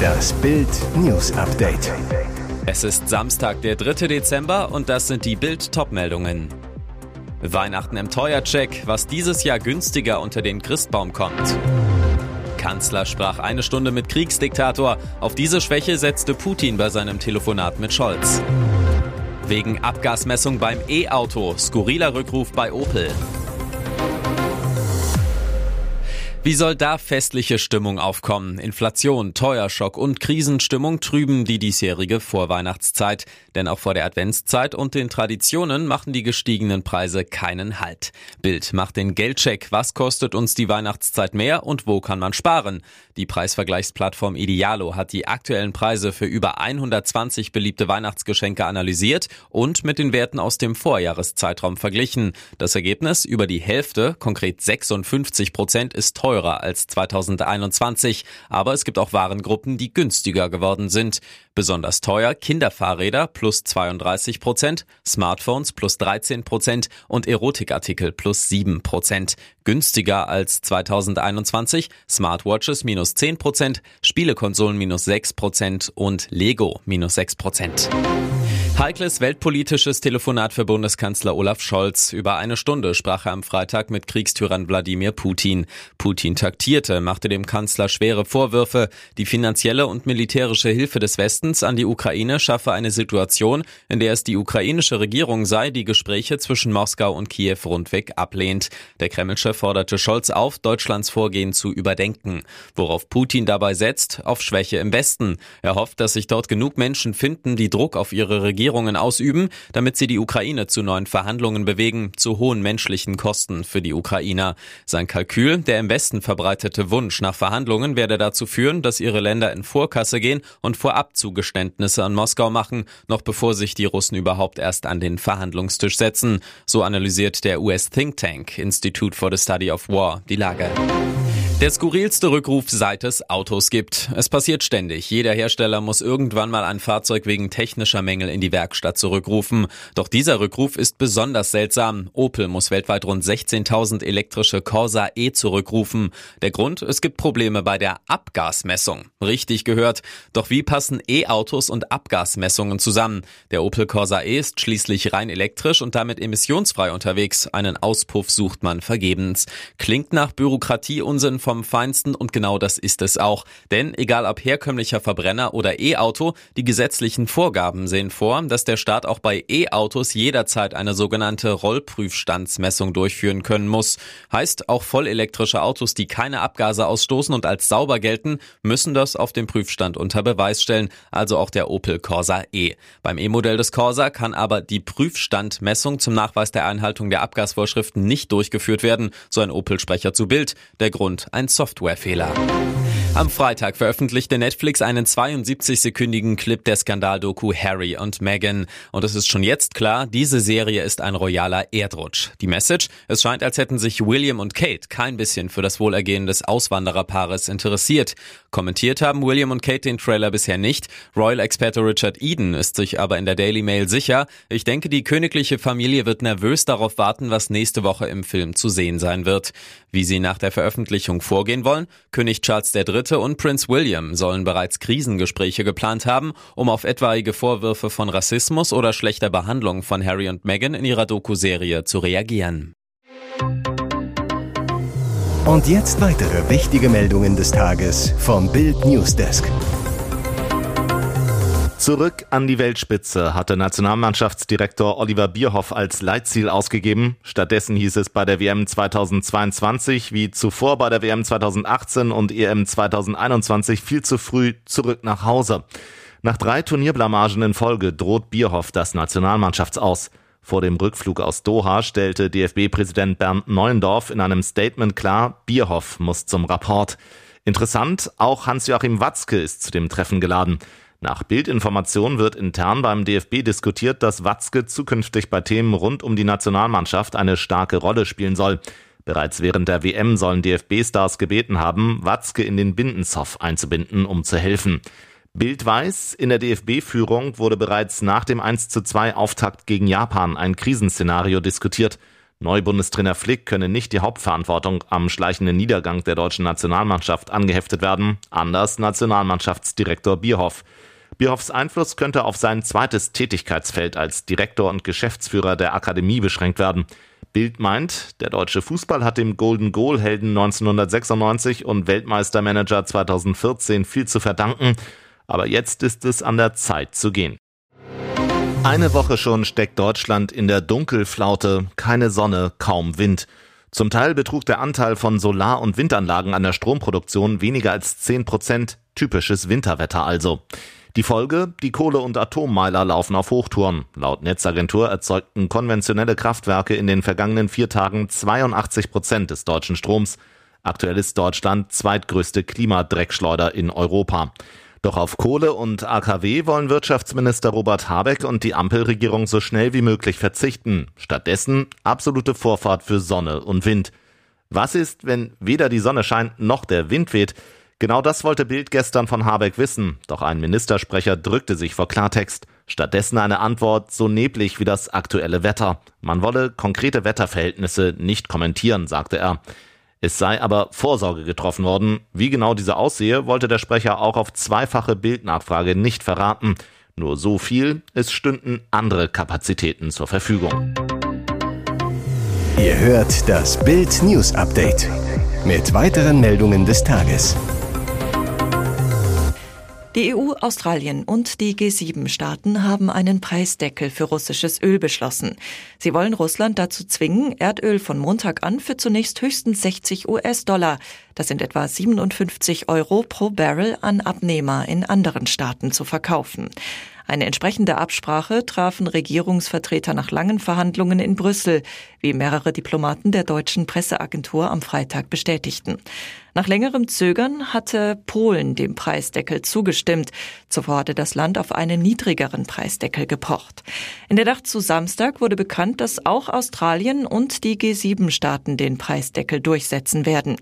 Das Bild News Update. Es ist Samstag, der 3. Dezember und das sind die Bild Topmeldungen. Weihnachten im Teuercheck, was dieses Jahr günstiger unter den Christbaum kommt. Kanzler sprach eine Stunde mit Kriegsdiktator. Auf diese Schwäche setzte Putin bei seinem Telefonat mit Scholz. Wegen Abgasmessung beim E-Auto, skurriler Rückruf bei Opel. Wie soll da festliche Stimmung aufkommen? Inflation, Teuerschock und Krisenstimmung trüben die diesjährige Vorweihnachtszeit. Denn auch vor der Adventszeit und den Traditionen machen die gestiegenen Preise keinen Halt. Bild macht den Geldcheck. Was kostet uns die Weihnachtszeit mehr und wo kann man sparen? Die Preisvergleichsplattform Idealo hat die aktuellen Preise für über 120 beliebte Weihnachtsgeschenke analysiert und mit den Werten aus dem Vorjahreszeitraum verglichen. Das Ergebnis über die Hälfte, konkret 56 Prozent, ist teuer teurer als 2021, aber es gibt auch Warengruppen, die günstiger geworden sind. Besonders teuer Kinderfahrräder plus 32 Prozent, Smartphones plus 13 Prozent und Erotikartikel plus 7 Prozent. Günstiger als 2021 Smartwatches minus 10 Prozent, Spielekonsolen minus 6 Prozent und Lego minus 6 Prozent. Heikles weltpolitisches Telefonat für Bundeskanzler Olaf Scholz. Über eine Stunde sprach er am Freitag mit Kriegstyrann Wladimir Putin. Putin taktierte, machte dem Kanzler schwere Vorwürfe. Die finanzielle und militärische Hilfe des Westens an die Ukraine schaffe eine Situation, in der es die ukrainische Regierung sei, die Gespräche zwischen Moskau und Kiew rundweg ablehnt. Der Kremlchef forderte Scholz auf, Deutschlands Vorgehen zu überdenken. Worauf Putin dabei setzt, auf Schwäche im Westen. Er hofft, dass sich dort genug Menschen finden, die Druck auf ihre Regierung Regierungen ausüben, damit sie die Ukraine zu neuen Verhandlungen bewegen, zu hohen menschlichen Kosten für die Ukrainer. Sein Kalkül, der im Westen verbreitete Wunsch nach Verhandlungen, werde dazu führen, dass ihre Länder in Vorkasse gehen und vorab Zugeständnisse an Moskau machen, noch bevor sich die Russen überhaupt erst an den Verhandlungstisch setzen. So analysiert der US Think Tank Institute for the Study of War die Lage. Der skurrilste Rückruf seit es Autos gibt. Es passiert ständig. Jeder Hersteller muss irgendwann mal ein Fahrzeug wegen technischer Mängel in die Werkstatt zurückrufen. Doch dieser Rückruf ist besonders seltsam. Opel muss weltweit rund 16.000 elektrische Corsa E zurückrufen. Der Grund? Es gibt Probleme bei der Abgasmessung. Richtig gehört. Doch wie passen E-Autos und Abgasmessungen zusammen? Der Opel Corsa E ist schließlich rein elektrisch und damit emissionsfrei unterwegs. Einen Auspuff sucht man vergebens. Klingt nach Bürokratie Unsinn vom Feinsten und genau das ist es auch. Denn egal ob herkömmlicher Verbrenner oder E-Auto, die gesetzlichen Vorgaben sehen vor, dass der Staat auch bei E-Autos jederzeit eine sogenannte Rollprüfstandsmessung durchführen können muss. Heißt, auch vollelektrische Autos, die keine Abgase ausstoßen und als sauber gelten, müssen das auf dem Prüfstand unter Beweis stellen, also auch der Opel Corsa E. Beim E-Modell des Corsa kann aber die Prüfstandmessung zum Nachweis der Einhaltung der Abgasvorschriften nicht durchgeführt werden, so ein Opel-Sprecher zu Bild. Der Grund, ein Softwarefehler. Am Freitag veröffentlichte Netflix einen 72-sekündigen Clip der Skandaldoku Harry und Meghan. Und es ist schon jetzt klar, diese Serie ist ein royaler Erdrutsch. Die Message? Es scheint, als hätten sich William und Kate kein bisschen für das Wohlergehen des Auswandererpaares interessiert. Kommentiert haben William und Kate den Trailer bisher nicht. Royal-Experte Richard Eden ist sich aber in der Daily Mail sicher. Ich denke, die königliche Familie wird nervös darauf warten, was nächste Woche im Film zu sehen sein wird. Wie sie nach der Veröffentlichung vorgehen wollen? König Charles III und Prince William sollen bereits Krisengespräche geplant haben, um auf etwaige Vorwürfe von Rassismus oder schlechter Behandlung von Harry und Meghan in ihrer Doku-Serie zu reagieren. Und jetzt weitere wichtige Meldungen des Tages vom Bild Newsdesk. Zurück an die Weltspitze hatte Nationalmannschaftsdirektor Oliver Bierhoff als Leitziel ausgegeben. Stattdessen hieß es bei der WM 2022 wie zuvor bei der WM 2018 und EM 2021 viel zu früh zurück nach Hause. Nach drei Turnierblamagen in Folge droht Bierhoff das Nationalmannschaftsaus. Vor dem Rückflug aus Doha stellte DFB-Präsident Bernd Neuendorf in einem Statement klar, Bierhoff muss zum Rapport. Interessant, auch Hans-Joachim Watzke ist zu dem Treffen geladen. Nach Bildinformation wird intern beim DFB diskutiert, dass Watzke zukünftig bei Themen rund um die Nationalmannschaft eine starke Rolle spielen soll. Bereits während der WM sollen DFB-Stars gebeten haben, Watzke in den Bindenzoff einzubinden, um zu helfen. Bild weiß, in der DFB-Führung wurde bereits nach dem 1 zu 2 Auftakt gegen Japan ein Krisenszenario diskutiert. Neubundestrainer Flick könne nicht die Hauptverantwortung am schleichenden Niedergang der deutschen Nationalmannschaft angeheftet werden, anders Nationalmannschaftsdirektor Bierhoff. Bierhoffs Einfluss könnte auf sein zweites Tätigkeitsfeld als Direktor und Geschäftsführer der Akademie beschränkt werden. Bild meint, der deutsche Fußball hat dem Golden Goal Helden 1996 und Weltmeistermanager 2014 viel zu verdanken, aber jetzt ist es an der Zeit zu gehen. Eine Woche schon steckt Deutschland in der Dunkelflaute, keine Sonne, kaum Wind. Zum Teil betrug der Anteil von Solar- und Windanlagen an der Stromproduktion weniger als 10 Prozent, typisches Winterwetter also. Die Folge, die Kohle- und Atommeiler laufen auf Hochtouren. Laut Netzagentur erzeugten konventionelle Kraftwerke in den vergangenen vier Tagen 82 Prozent des deutschen Stroms. Aktuell ist Deutschland zweitgrößte Klimadreckschleuder in Europa. Doch auf Kohle und AKW wollen Wirtschaftsminister Robert Habeck und die Ampelregierung so schnell wie möglich verzichten. Stattdessen absolute Vorfahrt für Sonne und Wind. Was ist, wenn weder die Sonne scheint noch der Wind weht? Genau das wollte Bild gestern von Habeck wissen, doch ein Ministersprecher drückte sich vor Klartext. Stattdessen eine Antwort so neblig wie das aktuelle Wetter. Man wolle konkrete Wetterverhältnisse nicht kommentieren, sagte er. Es sei aber Vorsorge getroffen worden. Wie genau diese aussehe, wollte der Sprecher auch auf zweifache Bildnachfrage nicht verraten. Nur so viel, es stünden andere Kapazitäten zur Verfügung. Ihr hört das Bild News Update mit weiteren Meldungen des Tages. Die EU, Australien und die G7-Staaten haben einen Preisdeckel für russisches Öl beschlossen. Sie wollen Russland dazu zwingen, Erdöl von Montag an für zunächst höchstens 60 US-Dollar, das sind etwa 57 Euro pro Barrel, an Abnehmer in anderen Staaten zu verkaufen. Eine entsprechende Absprache trafen Regierungsvertreter nach langen Verhandlungen in Brüssel, wie mehrere Diplomaten der deutschen Presseagentur am Freitag bestätigten. Nach längerem Zögern hatte Polen dem Preisdeckel zugestimmt. Zuvor hatte das Land auf einen niedrigeren Preisdeckel gepocht. In der Nacht zu Samstag wurde bekannt, dass auch Australien und die G7-Staaten den Preisdeckel durchsetzen werden.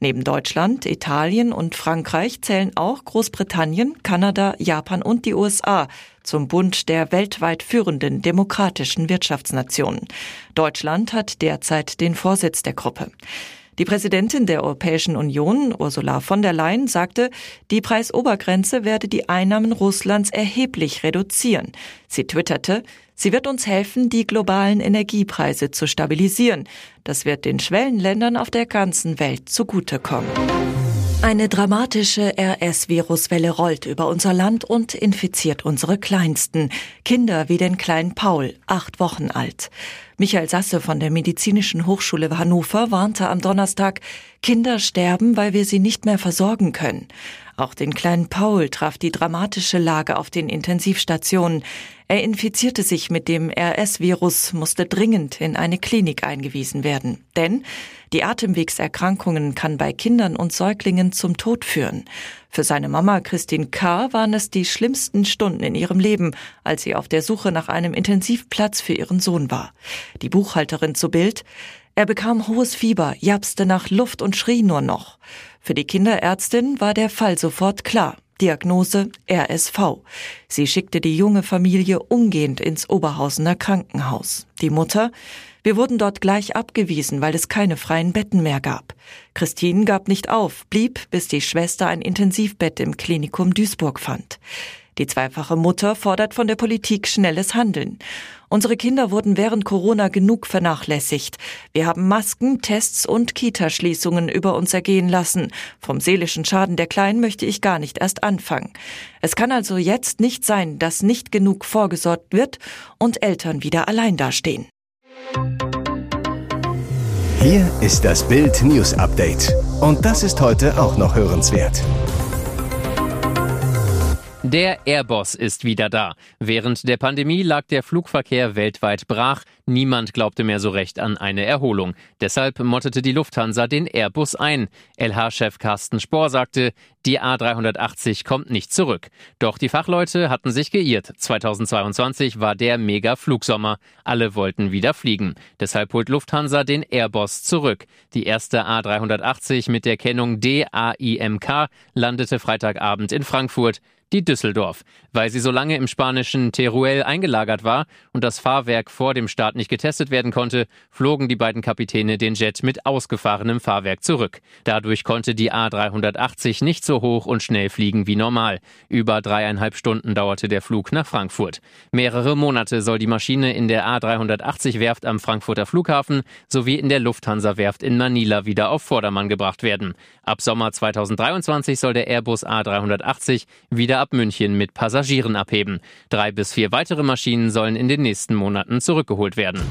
Neben Deutschland, Italien und Frankreich zählen auch Großbritannien, Kanada, Japan und die USA zum Bund der weltweit führenden demokratischen Wirtschaftsnationen. Deutschland hat derzeit den Vorsitz der Gruppe. Die Präsidentin der Europäischen Union, Ursula von der Leyen, sagte, die Preisobergrenze werde die Einnahmen Russlands erheblich reduzieren. Sie twitterte, Sie wird uns helfen, die globalen Energiepreise zu stabilisieren. Das wird den Schwellenländern auf der ganzen Welt zugutekommen. Eine dramatische RS-Viruswelle rollt über unser Land und infiziert unsere Kleinsten. Kinder wie den kleinen Paul, acht Wochen alt. Michael Sasse von der Medizinischen Hochschule Hannover warnte am Donnerstag, Kinder sterben, weil wir sie nicht mehr versorgen können. Auch den kleinen Paul traf die dramatische Lage auf den Intensivstationen. Er infizierte sich mit dem RS-Virus, musste dringend in eine Klinik eingewiesen werden. Denn die Atemwegserkrankungen kann bei Kindern und Säuglingen zum Tod führen. Für seine Mama Christine K. waren es die schlimmsten Stunden in ihrem Leben, als sie auf der Suche nach einem Intensivplatz für ihren Sohn war. Die Buchhalterin zu Bild, er bekam hohes Fieber, japste nach Luft und schrie nur noch. Für die Kinderärztin war der Fall sofort klar. Diagnose RSV. Sie schickte die junge Familie umgehend ins Oberhausener Krankenhaus. Die Mutter, wir wurden dort gleich abgewiesen, weil es keine freien Betten mehr gab. Christine gab nicht auf, blieb, bis die Schwester ein Intensivbett im Klinikum Duisburg fand. Die zweifache Mutter fordert von der Politik schnelles Handeln. Unsere Kinder wurden während Corona genug vernachlässigt. Wir haben Masken, Tests und Kitaschließungen über uns ergehen lassen. Vom seelischen Schaden der Kleinen möchte ich gar nicht erst anfangen. Es kann also jetzt nicht sein, dass nicht genug vorgesorgt wird und Eltern wieder allein dastehen. Hier ist das Bild News Update. Und das ist heute auch noch hörenswert. Der Airbus ist wieder da. Während der Pandemie lag der Flugverkehr weltweit brach. Niemand glaubte mehr so recht an eine Erholung. Deshalb mottete die Lufthansa den Airbus ein. LH-Chef Carsten Spohr sagte, die A380 kommt nicht zurück. Doch die Fachleute hatten sich geirrt. 2022 war der Mega-Flugsommer. Alle wollten wieder fliegen. Deshalb holt Lufthansa den Airbus zurück. Die erste A380 mit der Kennung DAIMK landete Freitagabend in Frankfurt. Die Düsseldorf. Weil sie so lange im spanischen Teruel eingelagert war und das Fahrwerk vor dem Start nicht getestet werden konnte, flogen die beiden Kapitäne den Jet mit ausgefahrenem Fahrwerk zurück. Dadurch konnte die A380 nicht so hoch und schnell fliegen wie normal. Über dreieinhalb Stunden dauerte der Flug nach Frankfurt. Mehrere Monate soll die Maschine in der A380 Werft am Frankfurter Flughafen sowie in der Lufthansa Werft in Manila wieder auf Vordermann gebracht werden. Ab Sommer 2023 soll der Airbus A380 ab München mit Passagieren abheben. Drei bis vier weitere Maschinen sollen in den nächsten Monaten zurückgeholt werden.